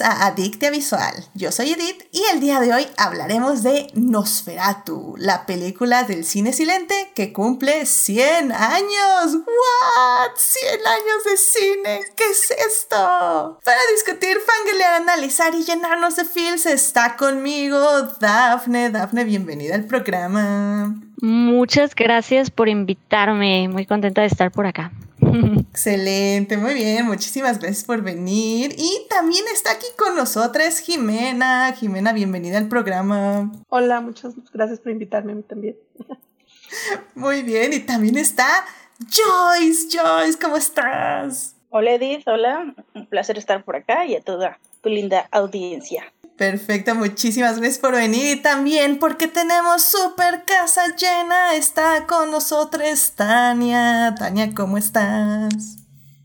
a Adictia Visual. Yo soy Edith y el día de hoy hablaremos de Nosferatu, la película del cine silente que cumple 100 años. ¿What? 100 años de cine. ¿Qué es esto? Para discutir, fangirlear, analizar y llenarnos de feels está conmigo Dafne. Dafne, bienvenida al programa. Muchas gracias por invitarme. Muy contenta de estar por acá. Excelente, muy bien, muchísimas gracias por venir. Y también está aquí con nosotras Jimena. Jimena, bienvenida al programa. Hola, muchas gracias por invitarme a mí también. Muy bien, y también está Joyce. Joyce, ¿cómo estás? Hola Edith, hola, un placer estar por acá y a toda tu linda audiencia. Perfecto, muchísimas gracias por venir y también porque tenemos super casa llena, está con nosotros Tania. Tania, ¿cómo estás?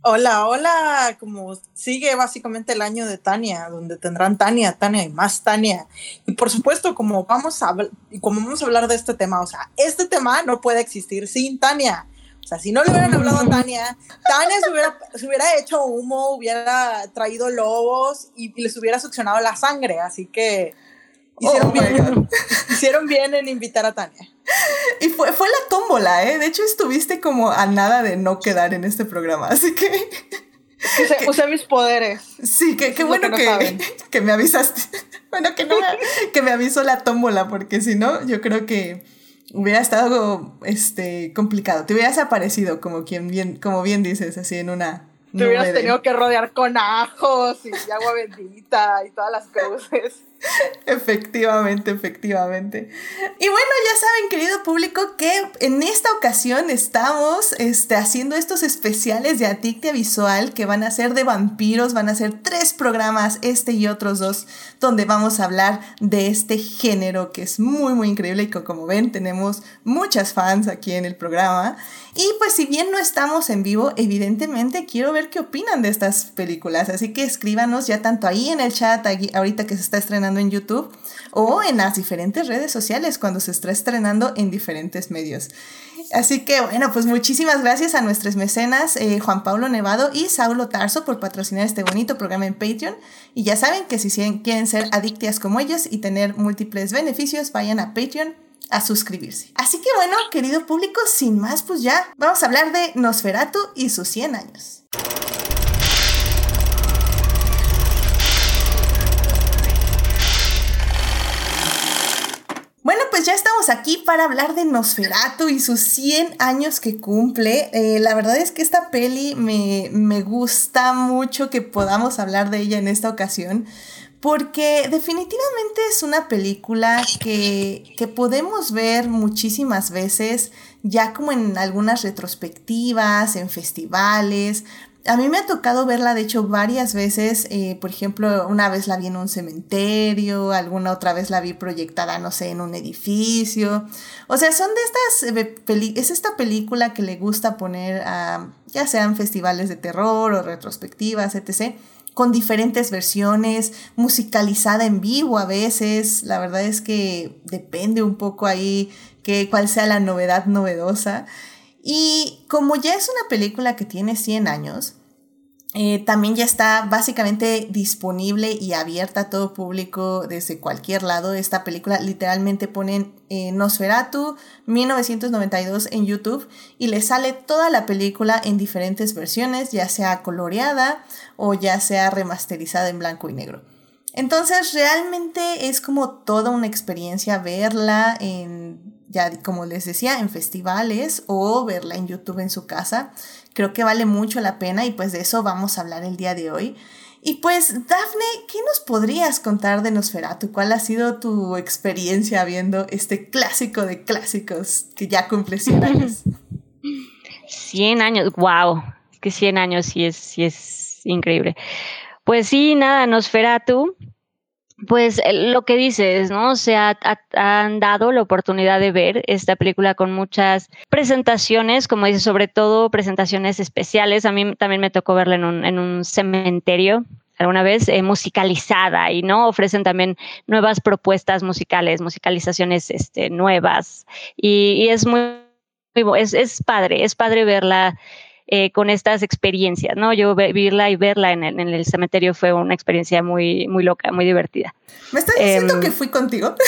Hola, hola, como sigue básicamente el año de Tania, donde tendrán Tania, Tania y más Tania. Y por supuesto, como vamos a, como vamos a hablar de este tema, o sea, este tema no puede existir sin Tania. O sea, si no le hubieran hablado a Tania, Tania se hubiera, se hubiera hecho humo, hubiera traído lobos y les hubiera succionado la sangre. Así que hicieron, oh bien, hicieron bien en invitar a Tania. Y fue, fue la tómbola, ¿eh? De hecho, estuviste como a nada de no quedar en este programa, así que... que usé mis poderes. Sí, qué bueno que, que, me avisaste. Bueno, que, no, que me avisó la tómbola, porque si no, yo creo que hubiera estado este, complicado. Te hubieras aparecido, como, quien bien, como bien dices, así en una... Te hubieras tenido que rodear con ajos y agua bendita y todas las cruces. Efectivamente, efectivamente. Y bueno, ya saben, querido público, que en esta ocasión estamos este, haciendo estos especiales de Adictia Visual que van a ser de vampiros, van a ser tres programas, este y otros dos, donde vamos a hablar de este género que es muy, muy increíble y que como ven tenemos muchas fans aquí en el programa. Y pues si bien no estamos en vivo, evidentemente quiero ver qué opinan de estas películas, así que escríbanos ya tanto ahí en el chat, ahorita que se está estrenando en YouTube o en las diferentes redes sociales cuando se está estrenando en diferentes medios. Así que bueno, pues muchísimas gracias a nuestros mecenas eh, Juan Pablo Nevado y Saulo Tarso por patrocinar este bonito programa en Patreon. Y ya saben que si quieren ser adictias como ellos y tener múltiples beneficios, vayan a Patreon a suscribirse. Así que bueno, querido público, sin más, pues ya vamos a hablar de Nosferatu y sus 100 años. Ya estamos aquí para hablar de Nosferatu y sus 100 años que cumple. Eh, la verdad es que esta peli me, me gusta mucho que podamos hablar de ella en esta ocasión porque definitivamente es una película que, que, podemos ver muchísimas veces, ya como en algunas retrospectivas, en festivales, a mí me ha tocado verla, de hecho, varias veces. Eh, por ejemplo, una vez la vi en un cementerio, alguna otra vez la vi proyectada, no sé, en un edificio. O sea, son de estas, eh, es esta película que le gusta poner a, ya sean festivales de terror o retrospectivas, etc con diferentes versiones, musicalizada en vivo a veces. La verdad es que depende un poco ahí que cuál sea la novedad novedosa. Y como ya es una película que tiene 100 años, eh, también ya está básicamente disponible y abierta a todo público desde cualquier lado. Esta película literalmente ponen eh, Nosferatu 1992 en YouTube y le sale toda la película en diferentes versiones, ya sea coloreada o ya sea remasterizada en blanco y negro. Entonces realmente es como toda una experiencia verla en ya como les decía, en festivales o verla en YouTube en su casa. Creo que vale mucho la pena y pues de eso vamos a hablar el día de hoy. Y pues, Dafne, ¿qué nos podrías contar de Nosferatu? ¿Cuál ha sido tu experiencia viendo este clásico de clásicos que ya cumple 100 años? 100 años, wow, que 100 años sí es, sí es increíble. Pues sí, nada, Nosferatu pues lo que dices, ¿no? Se ha, han dado la oportunidad de ver esta película con muchas presentaciones, como dices, sobre todo presentaciones especiales. A mí también me tocó verla en un, en un cementerio alguna vez eh, musicalizada y no ofrecen también nuevas propuestas musicales, musicalizaciones este, nuevas y, es muy, es, es padre, es padre verla eh, con estas experiencias, ¿no? Yo vivirla y verla en el, en el, cementerio fue una experiencia muy, muy loca, muy divertida. ¿Me estás diciendo em, que fui contigo?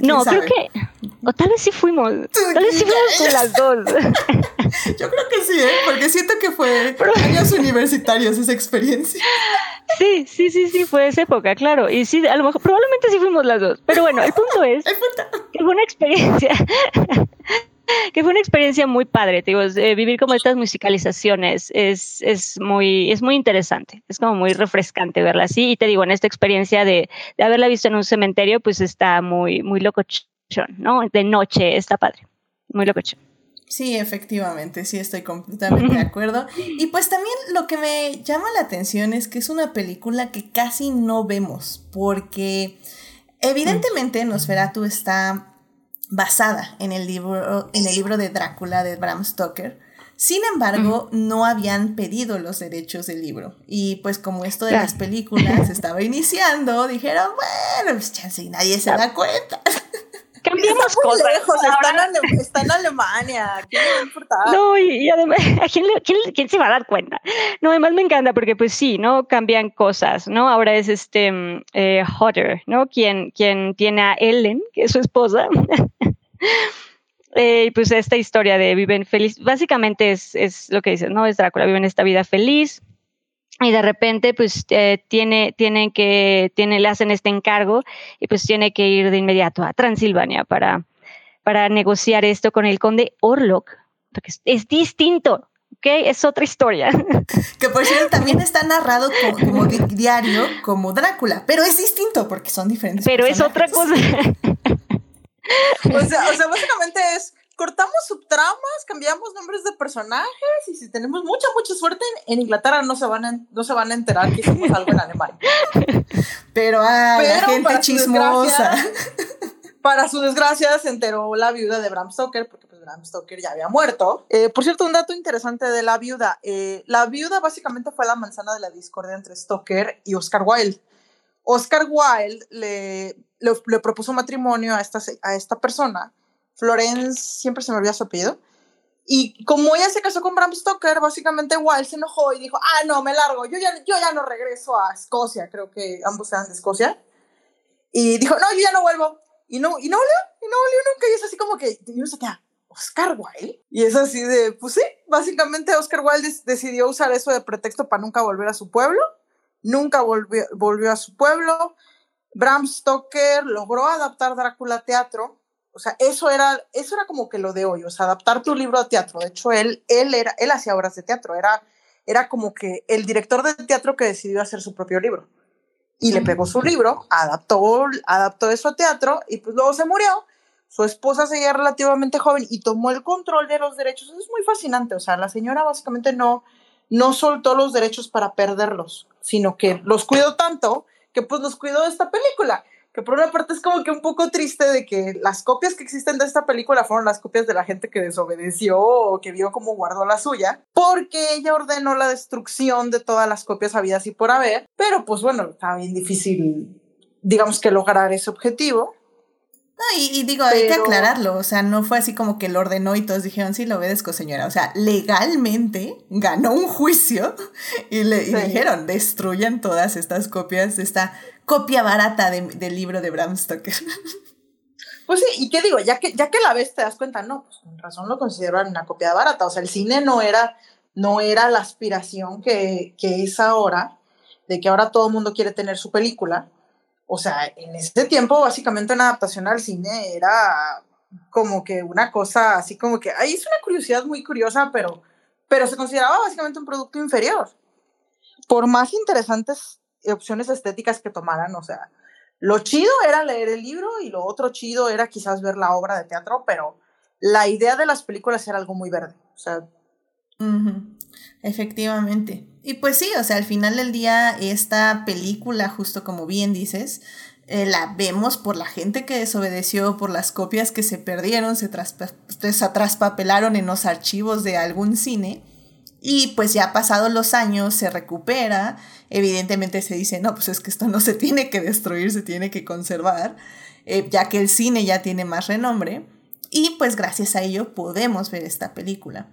No, creo que. O tal vez sí fuimos. Tal vez sí fuimos con las dos. Yo creo que sí, ¿eh? porque siento que fue años universitarios esa experiencia. Sí, sí, sí, sí, fue esa época, claro. Y sí, a lo mejor, probablemente sí fuimos las dos. Pero bueno, el punto es que fue una experiencia que fue una experiencia muy padre, te digo, eh, vivir como estas musicalizaciones es, es, muy, es muy interesante, es como muy refrescante verla así, y te digo, en esta experiencia de, de haberla visto en un cementerio, pues está muy, muy locochón, ¿no? De noche, está padre, muy locochón. Sí, efectivamente, sí estoy completamente de acuerdo. Y pues también lo que me llama la atención es que es una película que casi no vemos, porque evidentemente Nosferatu está basada en el libro, en el libro de Drácula de Bram Stoker. Sin embargo, no habían pedido los derechos del libro. Y pues como esto de las películas estaba iniciando, dijeron, bueno, pues chance y nadie se da cuenta. Cambiamos cosas. Lejos, está, en Alemania. ¿Quién le? No, y, además, quién, quién, quién, se va a dar cuenta? No, además me encanta porque, pues sí, ¿no? Cambian cosas, ¿no? Ahora es este mm, eh, Hodder, ¿no? Quien, quien tiene a Ellen, que es su esposa. Eh, y pues esta historia de viven feliz, básicamente es, es lo que dices, ¿no? Es Drácula, viven esta vida feliz, y de repente pues eh, tiene, tienen que, tiene, le hacen este encargo y pues tiene que ir de inmediato a Transilvania para, para negociar esto con el conde Orlok, porque es, distinto, ¿ok? Es otra historia. Que por cierto también está narrado como, diario, como Drácula, pero es distinto porque son diferentes. Pero es otra cosa. o sea, o sea, básicamente es cortamos subtramas, cambiamos nombres de personajes y si tenemos mucha, mucha suerte en, Inglaterra no se, van a, no se van a enterar que hicimos algo en Alemania. Pero, ah, la gente chismosa. para su desgracia se enteró la viuda de Bram Stoker, porque pues Bram Stoker ya había muerto. Eh, por cierto, un dato interesante de la viuda. Eh, la viuda básicamente fue la manzana de la discordia entre Stoker y Oscar Wilde. Oscar Wilde le, le, propuso matrimonio a esta, a esta persona Florence, siempre se me olvida su apellido. Y como ella se casó con Bram Stoker, básicamente Wilde se enojó y dijo, ah, no, me largo, yo ya, yo ya no regreso a Escocia, creo que ambos eran de Escocia. Y dijo, no, yo ya no vuelvo. Y no, y no volvió, y no volvió nunca. Y es así como que, y uno se queda, Oscar Wilde. Y es así de, pues sí, básicamente Oscar Wilde decidió usar eso de pretexto para nunca volver a su pueblo. Nunca volvió, volvió a su pueblo. Bram Stoker logró adaptar Drácula a teatro, o sea, eso era, eso era como que lo de hoy, o sea, adaptar tu libro a teatro. De hecho, él, él, era, él hacía obras de teatro, era, era como que el director de teatro que decidió hacer su propio libro. Y le pegó su libro, adaptó, adaptó eso a teatro y pues luego se murió. Su esposa seguía relativamente joven y tomó el control de los derechos. es muy fascinante, o sea, la señora básicamente no, no soltó los derechos para perderlos, sino que los cuidó tanto que pues los cuidó de esta película que por una parte es como que un poco triste de que las copias que existen de esta película fueron las copias de la gente que desobedeció o que vio cómo guardó la suya, porque ella ordenó la destrucción de todas las copias habidas y por haber, pero pues bueno, está bien difícil, digamos que lograr ese objetivo. No, y, digo, hay que aclararlo, o sea, no fue así como que lo ordenó y todos dijeron, sí, lo obedezco, señora. O sea, legalmente ganó un juicio y le dijeron, destruyan todas estas copias de esta copia barata del libro de Bram Stoker. Pues sí, y qué digo, ya que, ya que la ves te das cuenta, no, pues con razón lo consideran una copia barata. O sea, el cine no era, no era la aspiración que, que es ahora, de que ahora todo el mundo quiere tener su película. O sea, en ese tiempo, básicamente una adaptación al cine era como que una cosa así como que, ahí es una curiosidad muy curiosa, pero, pero se consideraba básicamente un producto inferior. Por más interesantes opciones estéticas que tomaran, o sea, lo chido era leer el libro y lo otro chido era quizás ver la obra de teatro, pero la idea de las películas era algo muy verde, o sea. Efectivamente. Y pues sí, o sea, al final del día esta película, justo como bien dices, eh, la vemos por la gente que desobedeció, por las copias que se perdieron, se, se traspapelaron en los archivos de algún cine. Y pues ya pasados los años se recupera, evidentemente se dice, no, pues es que esto no se tiene que destruir, se tiene que conservar, eh, ya que el cine ya tiene más renombre. Y pues gracias a ello podemos ver esta película.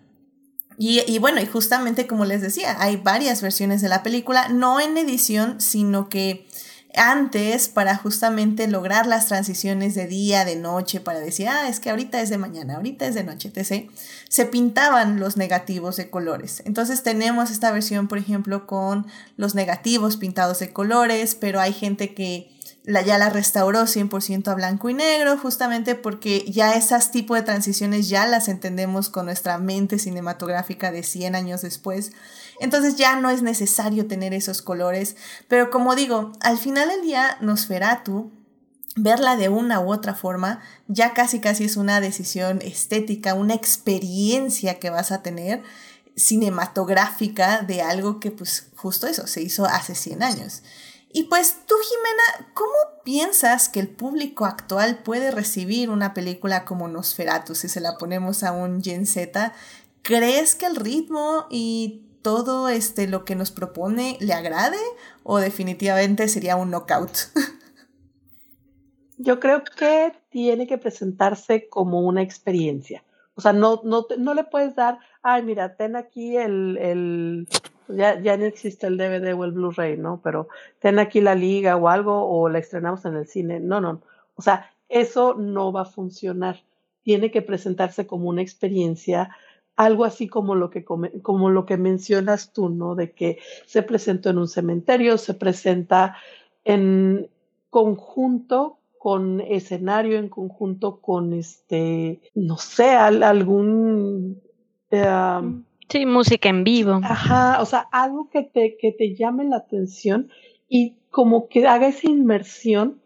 Y, y, bueno, y justamente como les decía, hay varias versiones de la película, no en edición, sino que antes para justamente lograr las transiciones de día, de noche, para decir, ah, es que ahorita es de mañana, ahorita es de noche, etc., se pintaban los negativos de colores. Entonces tenemos esta versión, por ejemplo, con los negativos pintados de colores, pero hay gente que la, ya la restauró 100% a blanco y negro, justamente porque ya esas tipos de transiciones ya las entendemos con nuestra mente cinematográfica de 100 años después. Entonces ya no es necesario tener esos colores, pero como digo, al final del día Nosferatu verla de una u otra forma ya casi casi es una decisión estética, una experiencia que vas a tener cinematográfica de algo que pues justo eso se hizo hace 100 años. Y pues tú, Jimena, ¿cómo piensas que el público actual puede recibir una película como Nosferatu si se la ponemos a un Gen Z? ¿Crees que el ritmo y todo este, lo que nos propone le agrade o definitivamente sería un knockout? Yo creo que tiene que presentarse como una experiencia. O sea, no, no, no le puedes dar, ay, mira, ten aquí el, el ya, ya no existe el DVD o el Blu-ray, ¿no? Pero ten aquí la liga o algo o la estrenamos en el cine. No, no. O sea, eso no va a funcionar. Tiene que presentarse como una experiencia, algo así como lo que, como lo que mencionas tú, ¿no? De que se presentó en un cementerio, se presenta en conjunto con escenario, en conjunto con este, no sé, algún... Eh, Sí, música en vivo. Ajá, o sea, algo que te, que te llame la atención y como que haga esa inmersión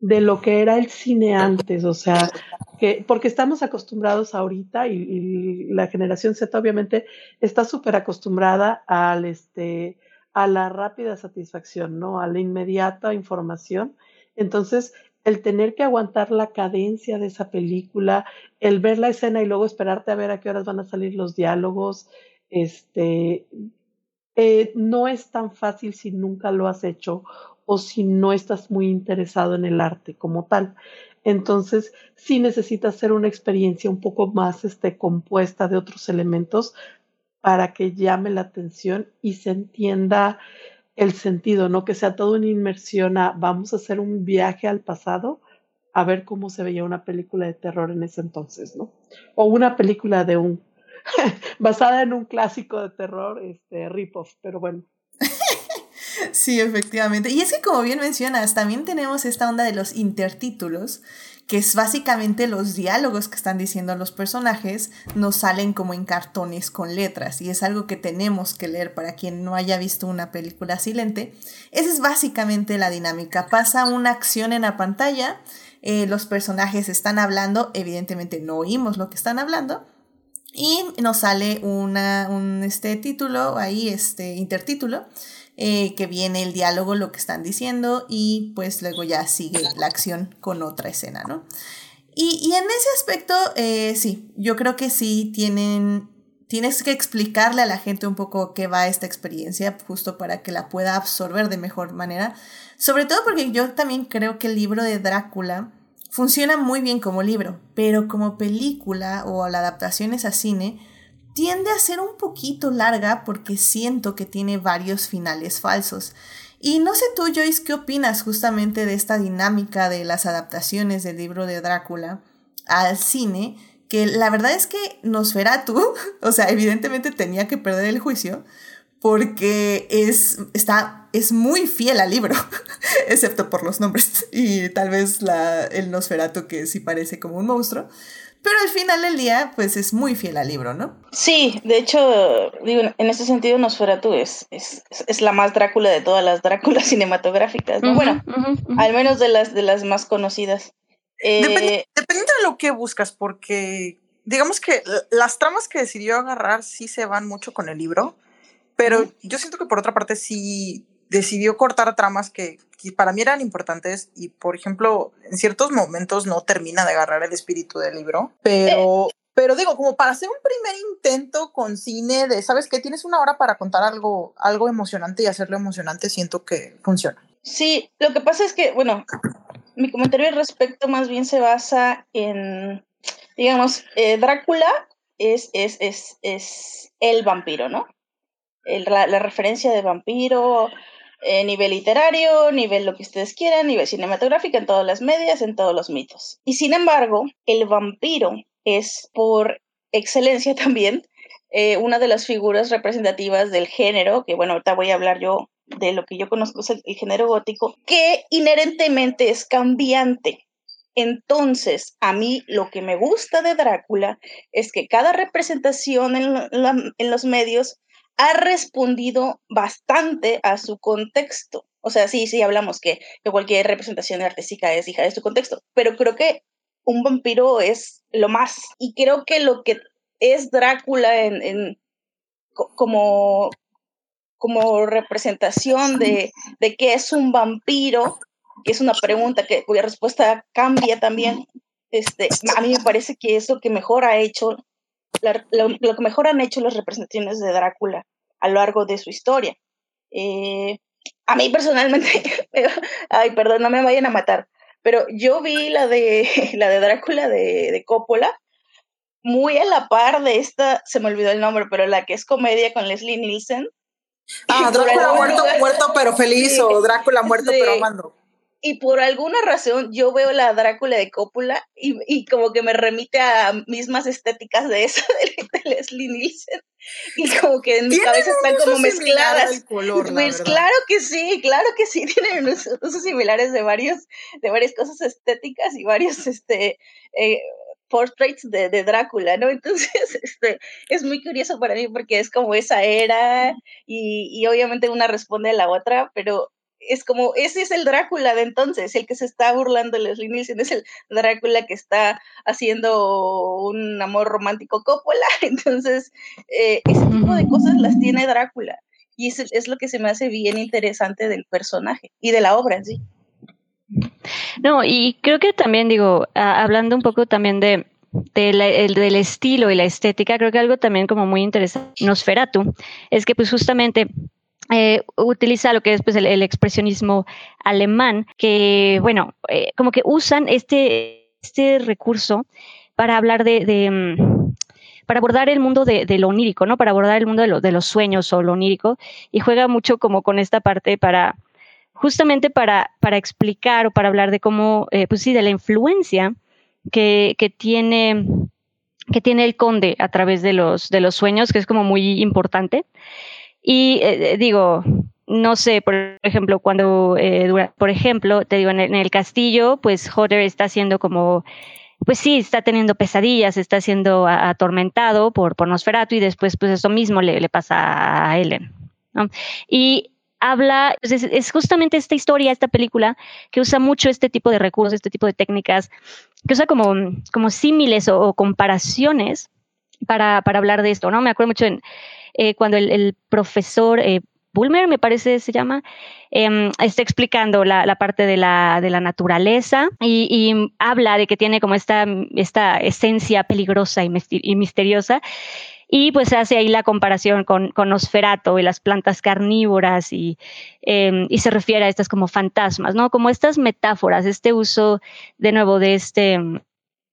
de lo que era el cine antes, o sea, que porque estamos acostumbrados ahorita y, la generación Z obviamente está súper acostumbrada al este a la rápida satisfacción, ¿no? A la inmediata información. Entonces, el tener que aguantar la cadencia de esa película, el ver la escena y luego esperarte a ver a qué horas van a salir los diálogos, este, eh, no es tan fácil si nunca lo has hecho o si no estás muy interesado en el arte como tal. Entonces, sí necesitas hacer una experiencia un poco más este, compuesta de otros elementos para que llame la atención y se entienda el sentido, no que sea toda una inmersión a vamos a hacer un viaje al pasado a ver cómo se veía una película de terror en ese entonces, ¿no? O una película de un basada en un clásico de terror, este rip-off, pero bueno. Sí, efectivamente. Y es que como bien mencionas, también tenemos esta onda de los intertítulos, que es básicamente los diálogos que están diciendo los personajes, nos salen como en cartones con letras, y es algo que tenemos que leer para quien no haya visto una película silente. Esa es básicamente la dinámica. Pasa una acción en la pantalla, eh, los personajes están hablando, evidentemente no oímos lo que están hablando, y nos sale una, un este, título, ahí este intertítulo, eh, que viene el diálogo, lo que están diciendo, y pues luego ya sigue la acción con otra escena, ¿no? Y, y en ese aspecto, eh, sí, yo creo que sí tienen, tienes que explicarle a la gente un poco qué va esta experiencia, justo para que la pueda absorber de mejor manera. Sobre todo porque yo también creo que el libro de Drácula funciona muy bien como libro, pero como película o la adaptación es a cine, tiende a ser un poquito larga porque siento que tiene varios finales falsos. Y no sé tú, Joyce, ¿qué opinas justamente de esta dinámica de las adaptaciones del libro de Drácula al cine? Que la verdad es que Nosferatu, o sea, evidentemente tenía que perder el juicio porque es, está, es muy fiel al libro, excepto por los nombres y tal vez la, el Nosferatu que sí parece como un monstruo. Pero al final del día, pues es muy fiel al libro, ¿no? Sí, de hecho, digo, en ese sentido, Nosferatu es, es, es la más Drácula de todas las Dráculas cinematográficas, ¿no? bueno, al menos de las, de las más conocidas. Eh, depende, depende de lo que buscas, porque digamos que las tramas que decidió agarrar sí se van mucho con el libro, pero yo siento que por otra parte sí decidió cortar tramas que, para mí eran importantes y, por ejemplo, en ciertos momentos no termina de agarrar el espíritu del libro, pero... Pero digo, como para hacer un primer intento con cine de, ¿sabes qué? Tienes una hora para contar algo, algo emocionante y hacerlo emocionante, siento que funciona. Sí, lo que pasa es que, bueno, mi comentario al respecto más bien se basa en, digamos, eh, Drácula es, es, es, es el vampiro, ¿no? la, la, referencia de vampiro, eh, nivel literario, nivel lo que ustedes quieran, nivel cinematográfico, en todas las medias, en todos los mitos. Y sin embargo, el vampiro es por excelencia también eh, una de las figuras representativas del género, que bueno, ahorita voy a hablar yo de lo que yo conozco es el, género gótico, que inherentemente es cambiante. Entonces, a mí lo que me gusta de Drácula es que cada representación en los medios ha respondido bastante a su contexto. O sea, sí, sí, hablamos que, cualquier representación artística es hija de su contexto, pero creo que un vampiro es lo más. Y creo que lo que es Drácula en, como, como representación de, de qué es un vampiro, que es una pregunta que, cuya respuesta cambia también, este, a mí me parece que es lo que mejor ha hecho lo, que mejor han hecho las representaciones de Drácula a lo largo de su historia. Eh, a mí personalmente, ay, perdón, no me vayan a matar, pero yo vi la de, la de Drácula de, de Coppola muy a la par de esta, se me olvidó el nombre, pero la que es comedia con Leslie Nielsen. Ah, Drácula muerto, muerto pero feliz o Drácula muerto pero amando y por alguna razón yo veo la Drácula de Coppola y, y, como que me remite a mismas estéticas de esa de, Leslie Nielsen y como que en mi cabeza están como mezcladas. pues claro que sí, claro que sí, tienen usos, similares de varios, de varias cosas estéticas y varios este eh, portraits de, de, Drácula, ¿no? Entonces, este, es muy curioso para mí porque es como esa era y, y obviamente una responde a la otra, pero es como, ese es el Drácula de entonces, el que se está burlando de Leslie Nielsen, es el Drácula que está haciendo un amor romántico Coppola, entonces eh, ese tipo de cosas las tiene Drácula, y es, es lo que se me hace bien interesante del personaje y de la obra en sí. No, y creo que también digo, hablando un poco también de, del estilo y la estética, creo que algo también como muy interesante, Nosferatu, es que pues justamente eh, utiliza lo que es pues, el, expresionismo alemán, que, bueno, eh, como que usan este, este recurso para hablar de, mm, para abordar el mundo de, lo onírico, ¿no? Para abordar el mundo de, los sueños o lo onírico, y juega mucho como con esta parte para, justamente para, para explicar o para hablar de cómo, eh, pues sí, de la influencia que, que tiene que tiene el conde a través de los, de los sueños, que es como muy importante. Y eh, digo, no sé, por ejemplo, cuando, eh, por ejemplo, te digo, en el, castillo, pues Hodder está haciendo como, pues sí, está teniendo pesadillas, está siendo atormentado por, por Nosferatu y después, pues eso mismo le, le pasa a Ellen. Y habla, pues, es, justamente esta historia, esta película, que usa mucho este tipo de recursos, este tipo de técnicas, que usa como, como símiles o, comparaciones para, para hablar de esto, ¿no? Me acuerdo mucho en eh, cuando el, profesor eh, Bulmer, me parece se llama, em, está explicando la, parte de la, de la naturaleza y, habla de que tiene como esta, esta esencia peligrosa y, misteriosa. Y pues hace ahí la comparación con, con Nosferatu y las plantas carnívoras y, em, y, se refiere a estas como fantasmas, ¿no? Como estas metáforas, este uso de nuevo de este,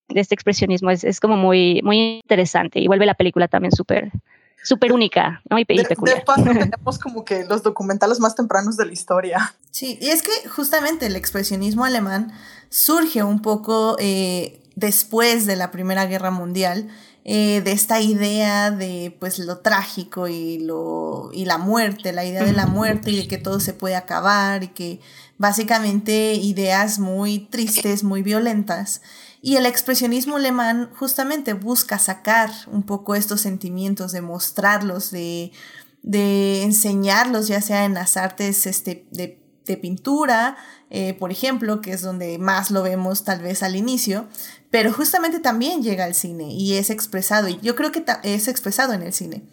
de este expresionismo es, es como muy, muy interesante y vuelve la película también súper súper única, ¿no? Y, de, peculiar. tenemos como que los documentales más tempranos de la historia. Sí, y es que justamente el expresionismo alemán surge un poco eh, después de la Primera Guerra Mundial, eh, de esta idea de pues lo trágico y lo y la muerte, la idea de la muerte y de que todo se puede acabar y que básicamente ideas muy tristes, muy violentas. Y el expresionismo alemán justamente busca sacar un poco estos sentimientos, de mostrarlos, de, de enseñarlos, ya sea en las artes este, de, de pintura, eh, por ejemplo, que es donde más lo vemos tal vez al inicio, pero justamente también llega al cine y es expresado, y yo creo que es expresado en el cine.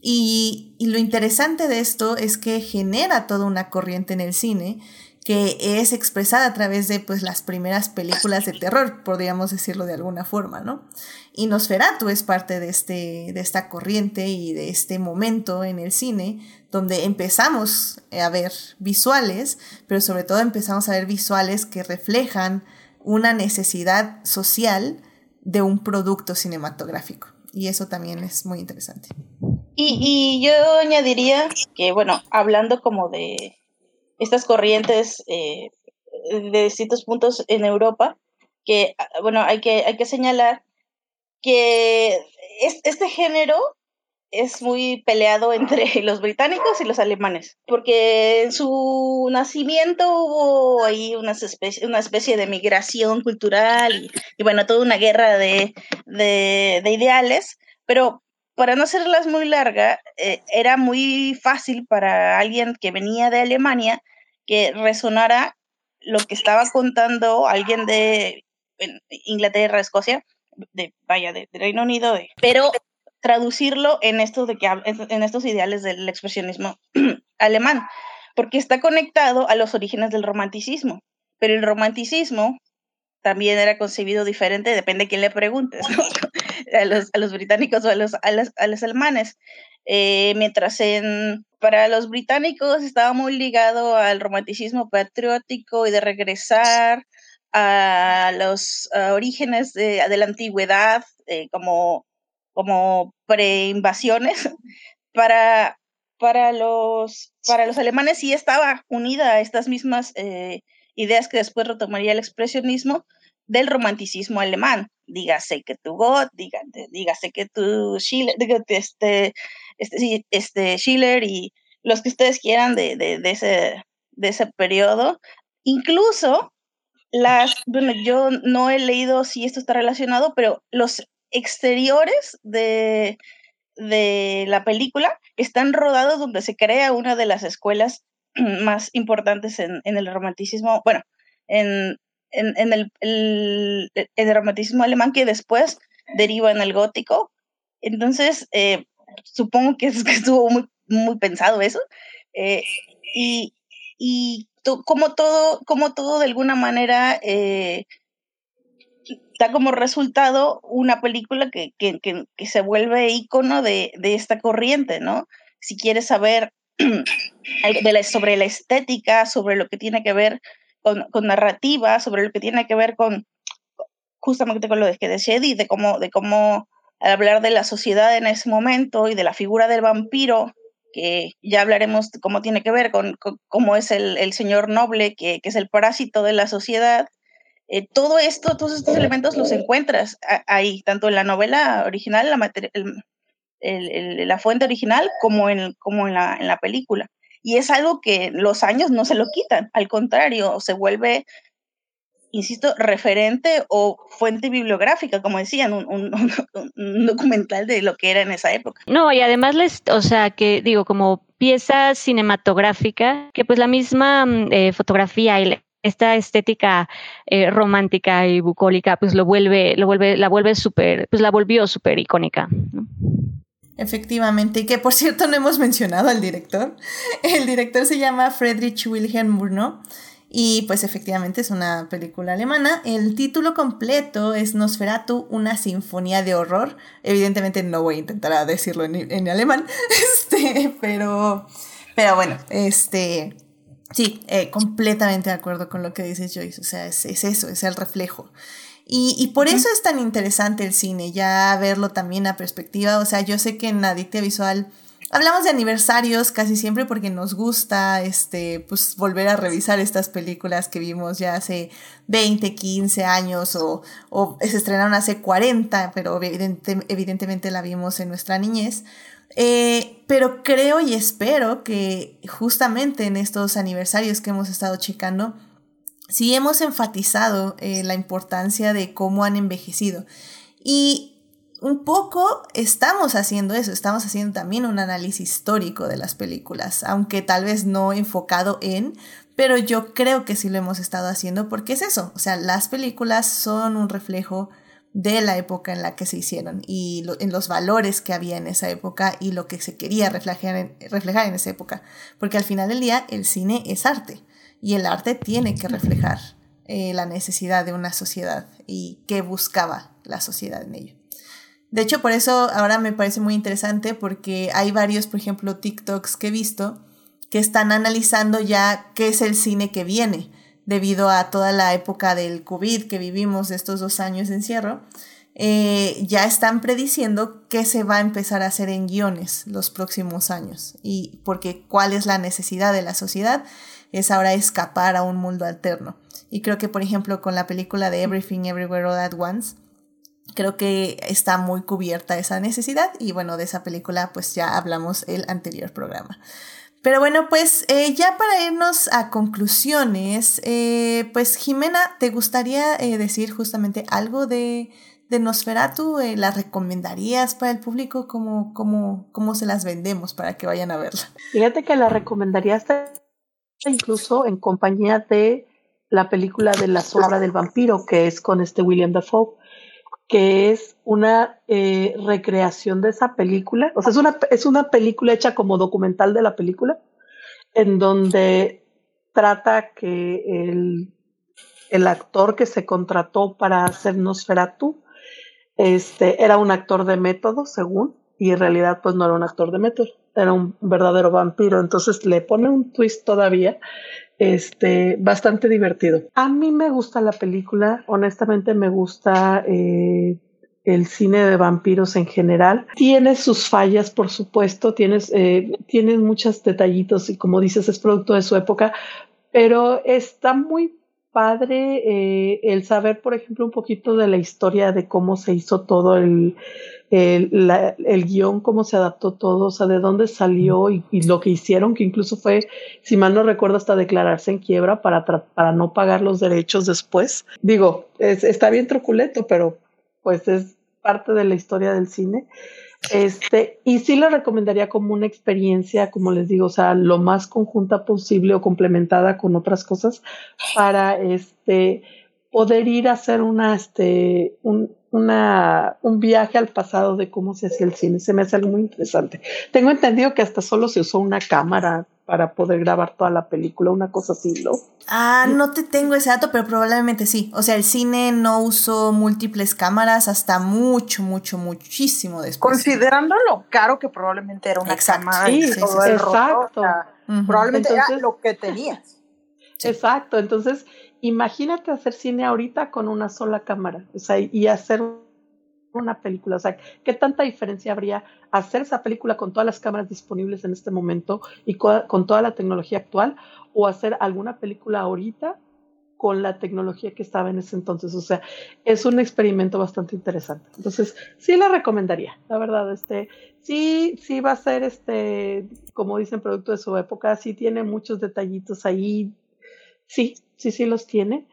Y, y lo interesante de esto es que genera toda una corriente en el cine que es expresada a través de pues las primeras películas de terror, podríamos decirlo de alguna forma, ¿no? Y Nosferatu es parte de, este, de esta corriente y de este momento en el cine donde empezamos a ver visuales, pero sobre todo empezamos a ver visuales que reflejan una necesidad social de un producto cinematográfico. y eso también es muy interesante. Y, y yo añadiría que, bueno, hablando como de estas corrientes eh, de distintos puntos en Europa, que, bueno, hay que, hay que señalar que este género es muy peleado entre los británicos y los alemanes, porque en su nacimiento hubo ahí una especie, una especie de migración cultural y, bueno, toda una guerra de, de, ideales, pero para no hacerlas muy larga, eh, era muy fácil para alguien que venía de Alemania que resonara lo que estaba contando alguien de Inglaterra, Escocia, de vaya, de, Reino Unido, pero traducirlo en estos, de que, en estos ideales del expresionismo alemán, porque está conectado a los orígenes del romanticismo, pero el romanticismo también era concebido diferente, depende de quién le preguntes, a, los, a, los, británicos o a los, a los, a los alemanes. Eh, mientras en, para los británicos estaba muy ligado al romanticismo patriótico y de regresar a los orígenes de, la antigüedad eh, como, como pre-invasiones, para, para, los, para los alemanes sí estaba unida a estas mismas eh, ideas que después retomaría el expresionismo del romanticismo alemán. Dígase que tu Gott, dígase, que tu Schiller, este, este, este, Schiller y los que ustedes quieran de, de, de ese, de ese periodo. Incluso las, bueno, yo no he leído si esto está relacionado, pero los exteriores de, de la película están rodados donde se crea una de las escuelas más importantes en, en el romanticismo, bueno, en, en, en el, el, el, romanticismo alemán que después deriva en el gótico. Entonces, eh, supongo que, es, que estuvo muy, muy pensado eso. Eh, y, y como todo, como todo de alguna manera eh, da como resultado una película que, que, que, se vuelve icono de, de, esta corriente, ¿no? Si quieres saber de la, sobre la estética, sobre lo que tiene que ver con, con, narrativa, sobre lo que tiene que ver con justamente con lo que decía Eddie, de cómo, de cómo hablar de la sociedad en ese momento y de la figura del vampiro que ya hablaremos de cómo tiene que ver con, cómo es el, señor noble, que, es el parásito de la sociedad. Eh, todo esto, todos estos elementos los encuentras ahí, tanto en la novela original, la, la fuente original, como, en, como en, la, en la película. Y es algo que los años no se lo quitan, al contrario, se vuelve insisto, referente o fuente bibliográfica, como decían, un, documental de lo que era en esa época. No, y además, les, o sea, que digo, como pieza cinematográfica, que pues la misma mm, eh, fotografía y esta estética eh, romántica y bucólica, pues lo vuelve, lo vuelve, la vuelve súper, pues la volvió súper icónica. Efectivamente, y que por cierto no hemos mencionado al director. El director se llama Friedrich Wilhelm Murnau y pues efectivamente es una película alemana. El título completo es Nosferatu, una sinfonía de horror. Evidentemente no voy a intentar decirlo en, alemán, este, pero, pero bueno, este, sí, eh, completamente de acuerdo con lo que dices Joyce. O sea, es, eso, es el reflejo. Y, y, por eso es tan interesante el cine, ya verlo también a perspectiva. O sea, yo sé que en Adictia Visual Hablamos de aniversarios casi siempre porque nos gusta este, pues, volver a revisar estas películas que vimos ya hace 20, 15 años o, o se estrenaron hace 40, pero evidentemente la vimos en nuestra niñez. Eh, pero creo y espero que justamente en estos aniversarios que hemos estado checando, sí hemos enfatizado eh, la importancia de cómo han envejecido. Y un poco estamos haciendo eso, estamos haciendo también un análisis histórico de las películas, aunque tal vez no enfocado en, pero yo creo que sí lo hemos estado haciendo porque es eso, o sea, las películas son un reflejo de la época en la que se hicieron y en los valores que había en esa época y lo que se quería reflejar reflejar en esa época, porque al final del día el cine es arte y el arte tiene que reflejar eh, la necesidad de una sociedad y qué buscaba la sociedad en ello. De hecho, por eso ahora me parece muy interesante porque hay varios, por ejemplo, TikToks que he visto que están analizando ya qué es el cine que viene debido a toda la época del COVID que vivimos de estos dos años de encierro. eh, ya están prediciendo qué se va a empezar a hacer en guiones los próximos años. Y porque cuál es la necesidad de la sociedad es ahora escapar a un mundo alterno. Y creo que, por ejemplo, con la película de Everything Everywhere All at Once, creo que está muy cubierta esa necesidad. Y bueno, de esa película pues ya hablamos el anterior programa. Pero bueno, pues eh, ya para irnos a conclusiones, eh, pues Jimena, ¿te gustaría eh, decir justamente algo de, de Nosferatu? ¿La recomendarías para el público? ¿Cómo, cómo, ¿Cómo se las vendemos para que vayan a verla? Fíjate que la recomendaría hasta incluso en compañía de la película de La sombra del vampiro, que es con este William Dafoe que es una eh, recreación de esa película. O sea, es una, es una película hecha como documental de la película, en donde trata que el, el actor que se contrató para hacer Nosferatu este, era un actor de método, según, y en realidad pues no era un actor de método, era un verdadero vampiro. Entonces le pone un twist todavía este, bastante divertido. A mí me gusta la película, honestamente me gusta eh, el cine de vampiros en general. Tiene sus fallas, por supuesto, tienes, eh, tienes muchos detallitos y como dices, es producto de su época, pero está muy padre eh, el saber, por ejemplo, un poquito de la historia de cómo se hizo todo el, el, el guion, cómo se adaptó todo, o sea, de dónde salió y, lo que hicieron, que incluso fue, si mal no recuerdo, hasta declararse en quiebra para, para no pagar los derechos después. Digo, es, está bien truculento, pero pues es parte de la historia del cine. Este, y sí lo recomendaría como una experiencia, como les digo, o sea, lo más conjunta posible o complementada con otras cosas para este poder ir a hacer una, este, un, una, un viaje al pasado de cómo se hacía el cine. Se me hace algo muy interesante. Tengo entendido que hasta solo se usó una cámara para poder grabar toda la película, una cosa así, ¿no? Ah, no te tengo ese dato, pero probablemente sí. O sea, el cine no usó múltiples cámaras hasta mucho, mucho, muchísimo después. Considerando lo caro que probablemente era una cámara. Sí, exacto. Probablemente era lo que tenías. Exacto, entonces imagínate hacer cine ahorita con una sola cámara, o sea, y hacer una película, o sea, ¿qué tanta diferencia habría hacer esa película con todas las cámaras disponibles en este momento y con, toda la tecnología actual o hacer alguna película ahorita con la tecnología que estaba en ese entonces. O sea, es un experimento bastante interesante. Entonces, sí la recomendaría, la verdad. Este, sí, sí va a ser este, como dicen, producto de su época. Sí tiene muchos detallitos ahí. Sí, sí, sí los tiene.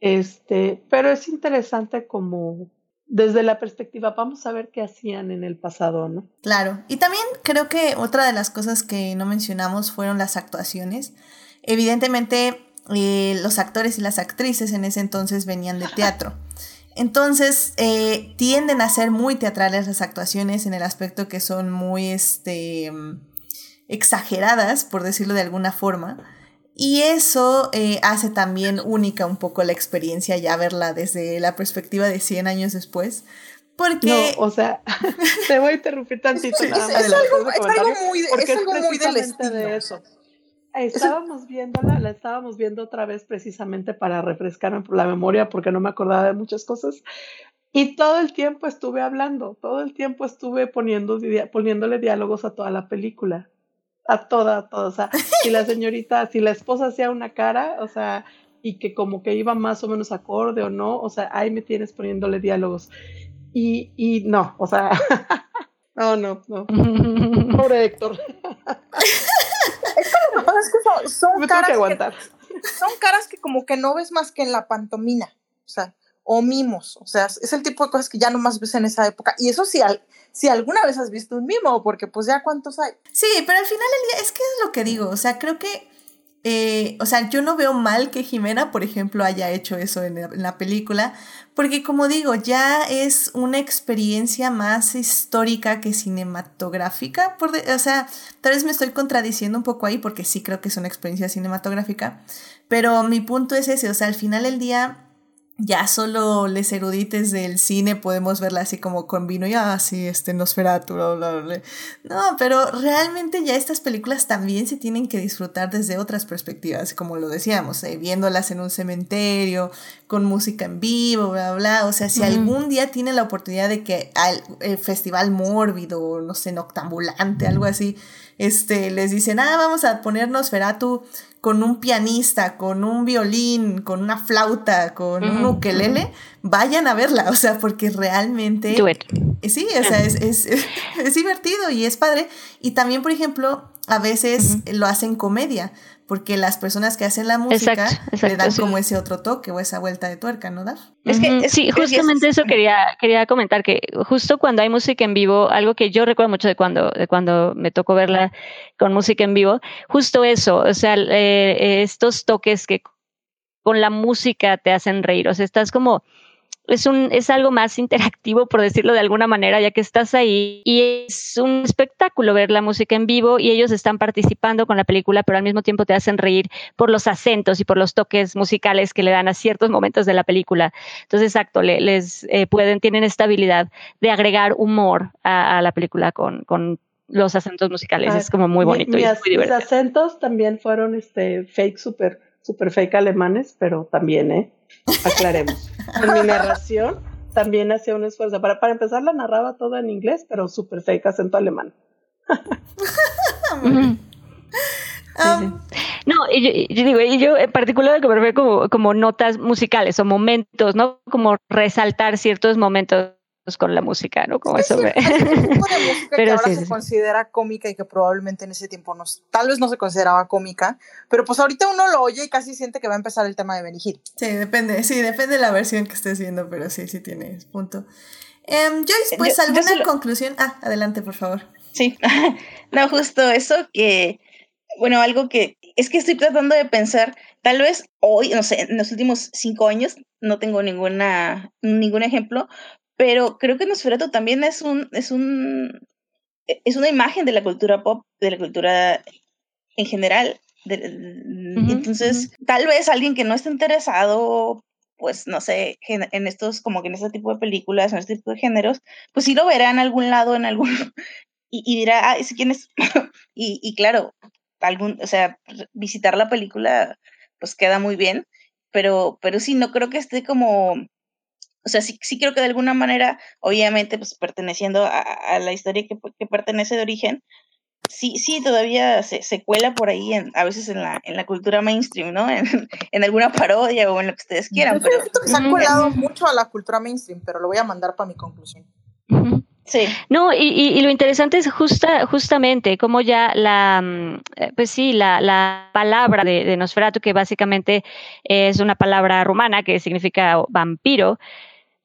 Este, pero es interesante como desde la perspectiva, vamos a ver qué hacían en el pasado, ¿no? Claro, y también creo que otra de las cosas que no mencionamos fueron las actuaciones. Evidentemente, eh, los actores y las actrices en ese entonces venían de teatro. Entonces, eh, tienden a ser muy teatrales las actuaciones en el aspecto que son muy este, exageradas, por decirlo de alguna forma. Y eso eh, hace también única un poco la experiencia ya verla desde la perspectiva de 100 años después. Porque... No, o sea, te voy a interrumpir tantito. es, nada es, algo, es, algo, muy, es algo muy del estilo. De eso. Estábamos viéndola, la estábamos viendo otra vez precisamente para refrescarme por la memoria porque no me acordaba de muchas cosas. Y todo el tiempo estuve hablando, todo el tiempo estuve poniendo, poniéndole diálogos a toda la película a toda, a toda. O sea, si la señorita, si la esposa hacía una cara, o sea, y que como que iba más o menos acorde o no, o sea, ahí me tienes poniéndole diálogos. Y, y no, o sea, no, no, no. Pobre Héctor. es como, es que son, caras que, aguantar. son caras que como que no ves más que en la pantomina, o sea, o mimos, o sea, es el tipo de cosas que ya no más ves en esa época. Y eso sí, si alguna vez has visto un mimo, porque pues ya cuántos hay. Sí, pero al final del día, es que es lo que digo, o sea, creo que, eh, o sea, yo no veo mal que Jimena, por ejemplo, haya hecho eso en la, película, porque como digo, ya es una experiencia más histórica que cinematográfica, o sea, tal vez me estoy contradiciendo un poco ahí, porque sí creo que es una experiencia cinematográfica, pero mi punto es ese, o sea, al final del día ya solo les erudites del cine podemos verla así como con vino y así, ah, este Nosferatu, bla, bla, bla. No, pero realmente ya estas películas también se tienen que disfrutar desde otras perspectivas, como lo decíamos, eh, viéndolas en un cementerio, con música en vivo, bla, bla. O sea, si algún día tienen la oportunidad de que al el festival mórbido, no sé, noctambulante, algo así, este, les dicen, ah, vamos a poner Nosferatu con un pianista, con un violín, con una flauta, con un ukelele, vayan a verla, o sea, porque realmente... Eh, sí, o sea, es, es, es, divertido y es padre. Y también, por ejemplo, a veces lo hacen comedia porque las personas que hacen la música le dan como ese otro toque o esa vuelta de tuerca, ¿no, Dar? Es que, sí, justamente eso quería, quería comentar, que justo cuando hay música en vivo, algo que yo recuerdo mucho de cuando, de cuando me tocó verla con música en vivo, justo eso, o sea, eh, estos toques que con la música te hacen reír, o sea, estás como es, un, es algo más interactivo, por decirlo de alguna manera, ya que estás ahí y es un espectáculo ver la música en vivo y ellos están participando con la película, pero al mismo tiempo te hacen reír por los acentos y por los toques musicales que le dan a ciertos momentos de la película. Entonces, exacto, les eh, pueden, tienen esta habilidad de agregar humor a, la película con, con los acentos musicales. es como muy bonito y muy divertido. Mis acentos también fueron este fake, super, super fake alemanes, pero también, ¿eh? Aclaremos. en mi narración también hacía un esfuerzo. Para, para empezar, la narraba todo en inglés, pero súper fake acento alemán. Um, no, y yo, digo, y yo en particular que me refiero como, como notas musicales o momentos, ¿no? Como resaltar ciertos momentos con la música, ¿no? Como eso. Es tipo de música que ahora se considera cómica y que probablemente en ese tiempo no, tal vez no se consideraba cómica, pero pues ahorita uno lo oye y casi siente que va a empezar el tema de Benny Hill. Sí, depende, sí, depende de la versión que estés viendo, pero sí, sí tienes punto. Um, Joyce, pues alguna conclusión. Ah, adelante, por favor. Sí, no, justo eso que, bueno, algo que es que estoy tratando de pensar, tal vez hoy, no sé, en los últimos cinco años, no tengo ninguna, ningún ejemplo, pero creo que Nosferatu también es un, es un, e, es una imagen de la cultura pop, de la cultura en general. entonces, tal vez alguien que no esté interesado, pues no sé, en estos, como que en este tipo de películas, en este tipo de géneros, pues sí lo verá en algún lado, en algún, y, dirá, ah, ¿ese quién es? y, y claro, algún, o sea, visitar la película, pues queda muy bien, pero, pero sí, no creo que esté como o sea, sí, sí creo que de alguna manera, obviamente, pues perteneciendo a, la historia que, que, pertenece de origen, sí, sí, todavía se, se cuela por ahí, en, a veces en la, en la cultura mainstream, ¿no? En, en alguna parodia o en lo que ustedes quieran. Pero, que se ha colado mucho a la cultura mainstream, pero lo voy a mandar para mi conclusión. Sí. No, y, y, lo interesante es justa, justamente cómo ya la, mm, eh, pues sí, la, la palabra de, de, Nosferatu, que básicamente es una palabra rumana que significa vampiro,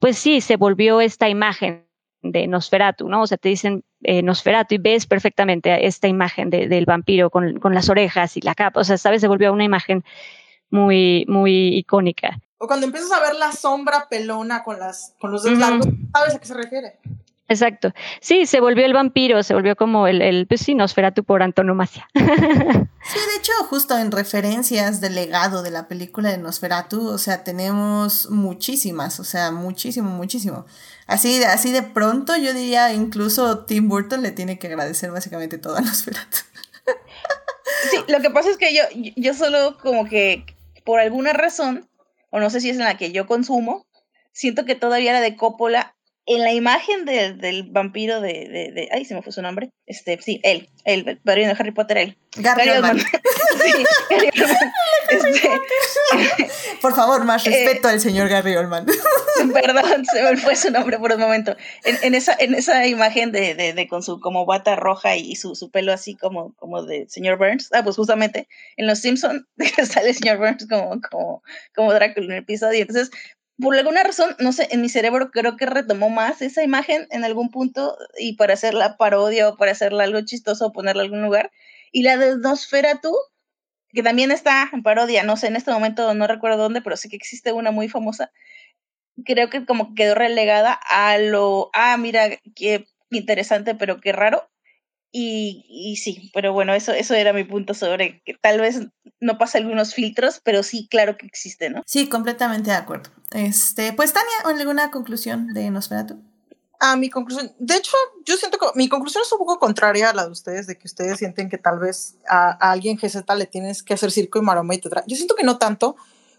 pues sí, se volvió esta imagen de Nosferatu, ¿no? O sea, te dicen eh, Nosferatu y ves perfectamente esta imagen del vampiro con, con, las orejas y la capa, o sea, sabes, se volvió una imagen muy, muy icónica. O cuando empiezas a ver la sombra pelona con, las, con los dedos largos, sabes a qué se refiere. Exacto. Sí, se volvió el vampiro, se volvió como el, el pues sí, Nosferatu por antonomasia. sí, de hecho, justo en referencias del legado de la película de Nosferatu, o sea, tenemos muchísimas, o sea, muchísimo, muchísimo. Así, así de pronto yo diría incluso Tim Burton le tiene que agradecer básicamente todo a Nosferatu. sí, lo que pasa es que yo, yo solo como que por alguna razón, o no sé si es en la que yo consumo, siento que todavía la de Coppola en la imagen del vampiro de, de, de, Ay, se me fue su nombre. Este, sí, él, el padrino de Harry Potter, él. Gary, Oldman. sí, Gary Oldman. Este, por favor, más respeto al señor Gary Oldman. Perdón, se me fue su nombre por un momento. En, en esa, en esa imagen de, de, de, con su como bata roja y su, su pelo así como, como de señor Burns. Ah, pues justamente en Los Simpsons sale el señor Burns como, como, como Drácula en el episodio. Entonces, por alguna razón, no sé, en mi cerebro creo que retomó más esa imagen en algún punto y para hacerla parodia o para hacerla algo chistoso o ponerla en algún lugar. Y la de Nosferatu, que también está en parodia, no sé, en este momento no recuerdo dónde, pero sí que existe una muy famosa, creo que como quedó relegada a lo, ah, mira, qué interesante, pero qué raro. Y, y sí, pero bueno, eso, eso era mi punto sobre que tal vez no pasa algunos filtros, pero sí, claro que existe, ¿no? Sí, completamente de acuerdo. Este, pues Tania, ¿alguna conclusión de Nosferatu? A mi conclusión, de hecho, yo siento que mi conclusión es un poco contraria a la de ustedes, de que ustedes sienten que tal vez a, a alguien GZ le tienes que hacer circo y maroma y tetra. Yo siento que no tanto,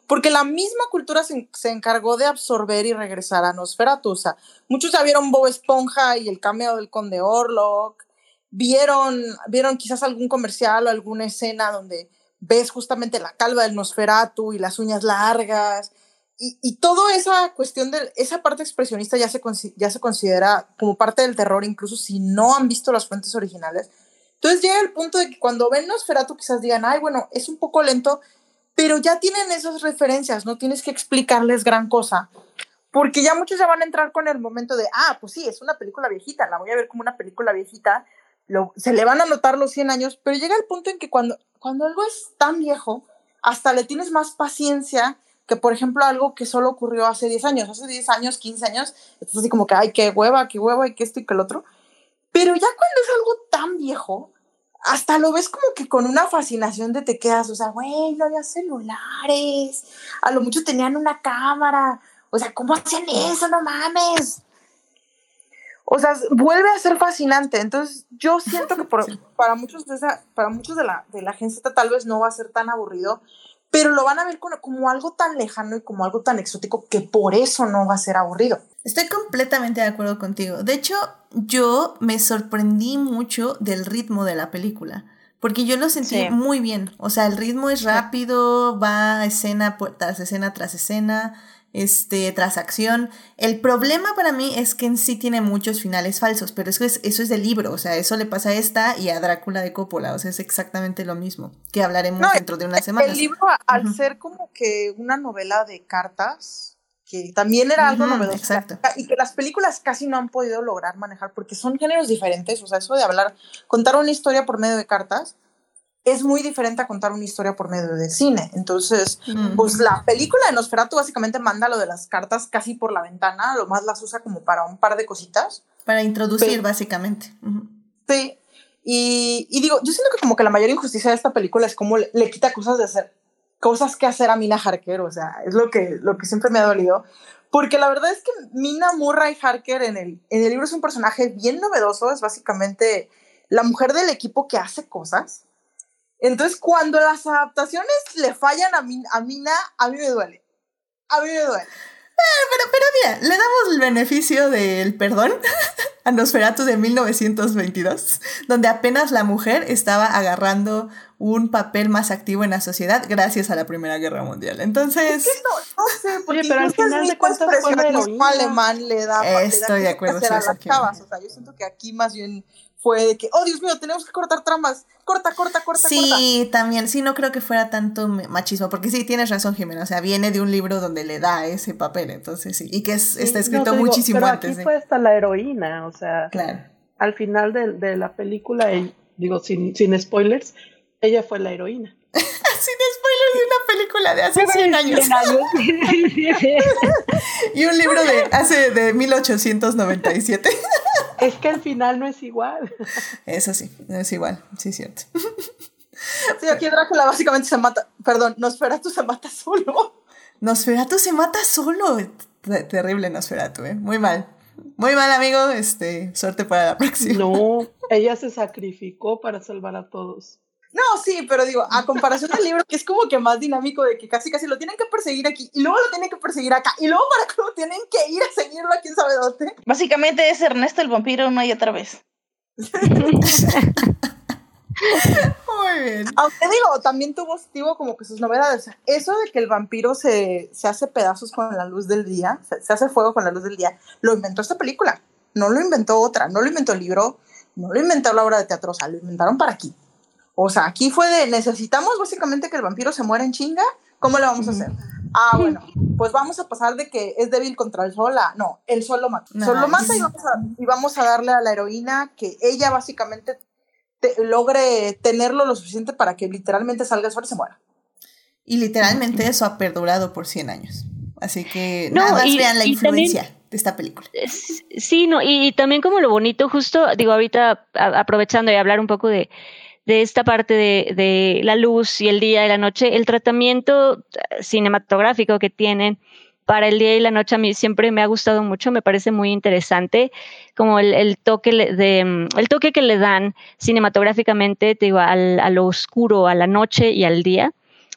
porque la misma cultura se, se, encargó de absorber y regresar a Nosferatu. O sea, muchos ya vieron Bob Esponja y el cameo del Conde Orlok, vieron, vieron quizás algún comercial o alguna escena donde ves justamente la calva del Nosferatu y las uñas largas y, y toda esa cuestión de esa parte expresionista ya se, ya se considera como parte del terror, incluso si no han visto las fuentes originales. Entonces llega el punto de que cuando ven Nosferatu quizás digan, ay, bueno, es un poco lento, pero ya tienen esas referencias, no tienes que explicarles gran cosa, porque ya muchos ya van a entrar con el momento de, ah, pues sí, es una película viejita, la voy a ver como una película viejita, lo, se le van a notar los 100 años, pero llega el punto en que cuando, cuando algo es tan viejo, hasta le tienes más paciencia que, por ejemplo, algo que solo ocurrió hace 10 años, hace 10 años, 15 años, estás así como que, ay, qué hueva, qué hueva, y qué esto y qué el otro. Pero ya cuando es algo tan viejo, hasta lo ves como que con una fascinación de te quedas, o sea, güey, no había celulares, a lo mucho tenían una cámara, o sea, ¿cómo hacían eso? No mames. O sea, vuelve a ser fascinante. Entonces, yo siento que por, para muchos de esa, para muchos de la, de la gente tal vez no va a ser tan aburrido, pero lo van a ver como, como algo tan lejano y como algo tan exótico que por eso no va a ser aburrido. Estoy completamente de acuerdo contigo. De hecho, yo me sorprendí mucho del ritmo de la película. Porque yo lo sentí sí. muy bien. O sea, el ritmo es rápido, va escena tras escena tras escena, este, tras acción. El problema para mí es que en sí tiene muchos finales falsos, pero eso es, eso es del libro. O sea, eso le pasa a esta y a Drácula de Coppola. O sea, es exactamente lo mismo, que hablaremos no, dentro de unas semanas. El libro, al uh -huh. ser como que una novela de cartas, que también era algo uh -huh, novedoso. Exacto. Y que las películas casi no han podido lograr manejar porque son géneros diferentes. O sea, eso de hablar, contar una historia por medio de cartas es muy diferente a contar una historia por medio de cine. Entonces, pues la película de Nosferatu básicamente manda lo de las cartas casi por la ventana, lo más las usa como para un par de cositas. Para introducir, Pero, básicamente. Uh -huh. Sí. Y, y, digo, yo siento que como que la mayor injusticia de esta película es como le, le quita cosas de hacer, cosas que hacer a Mina Harker, o sea, es lo que, lo que siempre me ha dolido. Porque la verdad es que Mina Murray Harker en el, en el libro es un personaje bien novedoso, es básicamente la mujer del equipo que hace cosas. Entonces, cuando las adaptaciones le fallan a, Min a Mina, a mí me duele. A mí me duele. Eh, pero, pero mira, le damos el beneficio del perdón a Nosferatu de 1922, donde apenas la mujer estaba agarrando un papel más activo en la sociedad gracias a la Primera Guerra Mundial. Entonces... Es que no, no sé, porque Oye, pero al final de cuentas fue alemán le da... Estoy le da de acuerdo. Sí, a las chavas. O sea, yo siento que aquí más bien fue de que, oh Dios mío, tenemos que cortar tramas, corta, corta, corta, sí, corta. Sí, también, sí, no creo que fuera tanto machismo, porque sí, tienes razón, Jimena, o sea, viene de un libro donde le da ese papel, entonces sí, y que es, sí, está escrito no, muchísimo digo, pero antes. Aquí de... fue hasta la heroína, o sea, claro. al final de, de la película, digo, sin, sin spoilers, ella fue la heroína. Sin spoilers de una película de hace 100 años. y un libro de hace de 1897. es que al final no es igual. Eso sí, no es igual, sí es cierto. Sí, aquí Drácula básicamente se mata, perdón, Nosferatu se mata solo. Nosferatu se mata solo. Terrible Nosferatu, ¿eh? Muy mal. Muy mal, amigo. Este, suerte para la próxima. No, ella se sacrificó para salvar a todos. No, sí, pero digo, a comparación del libro, que es como que más dinámico de que casi casi lo tienen que perseguir aquí y luego lo tienen que perseguir acá y luego para que lo tienen que ir a seguirlo a quién sabe dónde. Básicamente es Ernesto el vampiro una y otra vez. Muy bien. Aunque digo, también tuvo, tuvo como que sus novedades. Eso de que el vampiro se, se hace pedazos con la luz del día, se, se hace fuego con la luz del día, lo inventó esta película. No lo inventó otra, no lo inventó el libro, no lo inventó la obra de teatro, o sea, lo inventaron para aquí. O sea, aquí fue de necesitamos básicamente que el vampiro se muera en chinga. ¿Cómo le vamos a hacer? Ah, bueno, pues vamos a pasar de que es débil contra el sol a. No, el sol lo mata. El sol lo mata y vamos, a, y vamos a darle a la heroína que ella básicamente te, logre tenerlo lo suficiente para que literalmente salga el sol y se muera. Y literalmente eso ha perdurado por 100 años. Así que no, nada más y, vean la influencia. También, de esta película. Sí, no, y, y, también como lo bonito, justo, digo, ahorita a, aprovechando y hablar un poco de, de esta parte de, de, la luz y el día y la noche, el tratamiento cinematográfico que tienen para el día y la noche a mí siempre me ha gustado mucho, me parece muy interesante, como el, toque de mm, el toque que le dan cinematográficamente, digo, al, a lo oscuro, a la noche y al día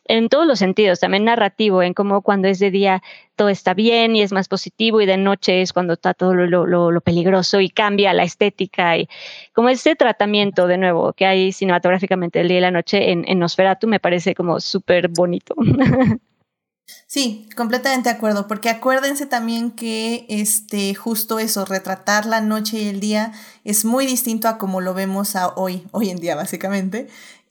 en todos los sentidos, también narrativo, en cómo cuando es de día todo está bien y es más positivo y de noche es cuando está todo lo, peligroso y cambia la estética y como este tratamiento de nuevo que hay cinematográficamente el día y la noche en, en Nosferatu me parece como súper bonito. Sí, completamente de acuerdo, porque acuérdense también que este justo eso, retratar la noche y el día es muy distinto a como lo vemos a hoy, hoy en día básicamente.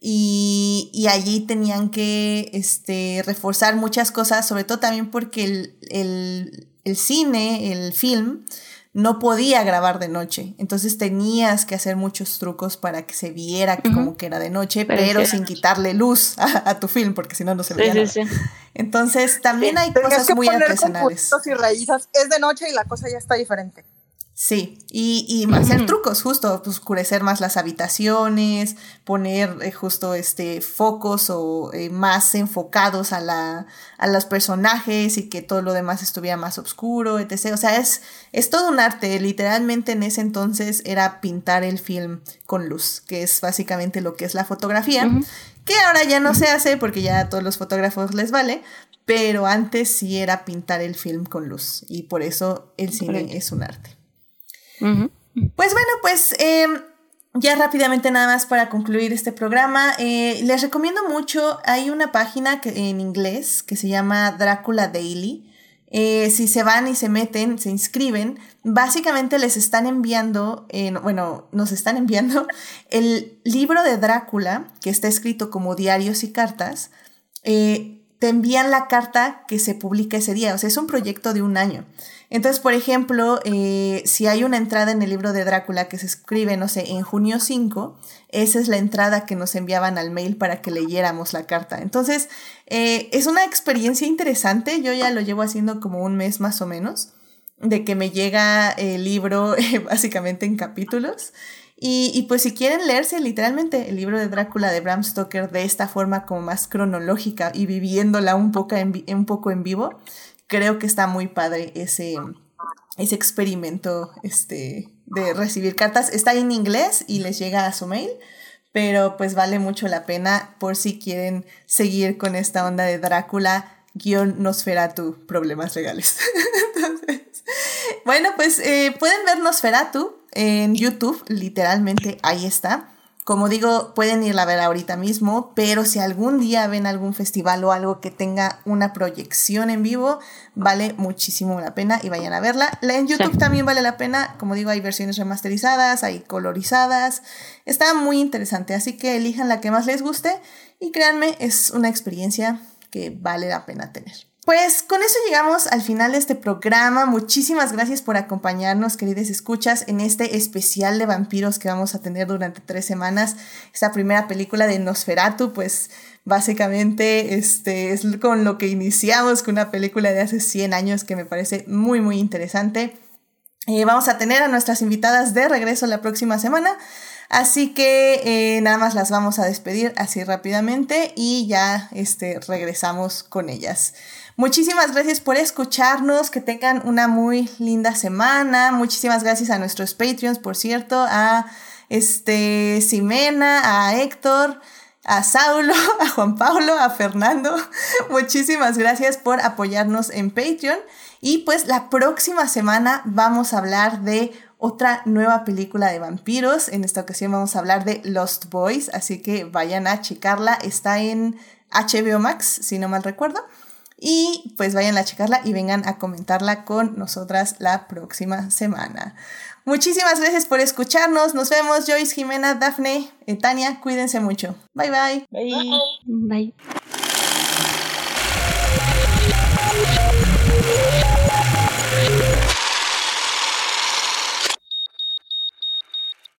Y, y allí tenían que este, reforzar muchas cosas, sobre todo también porque el, el, el cine, el film, no podía grabar de noche. Entonces tenías que hacer muchos trucos para que se viera como que era de noche, pero, sin quitarle luz a, tu film, porque si no, no se veía. Sí, Entonces también hay cosas muy artesanales. y raíces. Es de noche y la cosa ya está diferente. Sí, y, y hacer trucos, justo, pues, oscurecer más las habitaciones, poner eh, justo este focos o eh, más enfocados a, la, a los personajes y que todo lo demás estuviera más oscuro, etc. O sea, es, es todo un arte. Literalmente en ese entonces era pintar el film con luz, que es básicamente lo que es la fotografía, que ahora ya no se hace porque ya a todos los fotógrafos les vale, pero antes sí era pintar el film con luz y por eso el cine es un arte. Pues bueno, pues em, ya rápidamente nada más para concluir este programa, eh, les recomiendo mucho, hay una página que, en inglés que se llama Drácula Daily. Eh, si se van y se meten, se inscriben, básicamente les están enviando, bueno, nos están enviando el libro de Drácula, que está escrito como diarios y cartas, eh, te envían la carta que se publica ese día, o sea, es un proyecto de un año. Entonces, por ejemplo, eh, si hay una entrada en el libro de Drácula que se escribe, no sé, en junio 5, esa es la entrada que nos enviaban al mail para que leyéramos la carta. Entonces, eh, es una experiencia interesante, yo ya lo llevo haciendo como un mes más o menos, de que me llega el libro básicamente en capítulos. Y, pues si quieren leerse literalmente el libro de Drácula de Bram Stoker de esta forma como más cronológica y viviéndola un poco en, un poco en vivo, creo que está muy padre ese, ese experimento este, de recibir cartas. Está en inglés y les llega a su mail, pero pues vale mucho la pena por si quieren seguir con esta onda de Drácula guion Nosferatu, problemas legales. bueno, pues eh, pueden ver Nosferatu en YouTube, literalmente ahí está. Como digo, pueden irla a ver ahorita mismo, pero si algún día ven algún festival o algo que tenga una proyección en vivo, vale muchísimo la pena y vayan a verla. La en YouTube también vale la pena, como digo, hay versiones remasterizadas, hay colorizadas, está muy interesante, así que elijan la que más les guste y créanme, es una experiencia que vale la pena tener. Pues con eso llegamos al final de este programa. Muchísimas gracias por acompañarnos, queridas escuchas, en este especial de vampiros que vamos a tener durante tres semanas. Esta primera película de Nosferatu, pues básicamente este, es con lo que iniciamos, con una película de hace 100 años que me parece muy, muy interesante. Eh, vamos a tener a nuestras invitadas de regreso la próxima semana. Así que eh, nada más las vamos a despedir así rápidamente y ya este, regresamos con ellas. Muchísimas gracias por escucharnos, que tengan una muy linda semana. Muchísimas gracias a nuestros Patreons, por cierto, a este Simena, a Héctor, a Saulo, a Juan Pablo, a Fernando. Muchísimas gracias por apoyarnos en Patreon. Y pues la próxima semana vamos a hablar de otra nueva película de vampiros. En esta ocasión vamos a hablar de Lost Boys, así que vayan a checarla. Está en HBO Max, si no mal recuerdo. Y pues vayan a checarla y vengan a comentarla con nosotras la próxima semana. Muchísimas gracias por escucharnos. Nos vemos, Joyce, Jimena, Dafne, eh, Tania. Cuídense mucho. Bye bye. Bye. Bye. bye.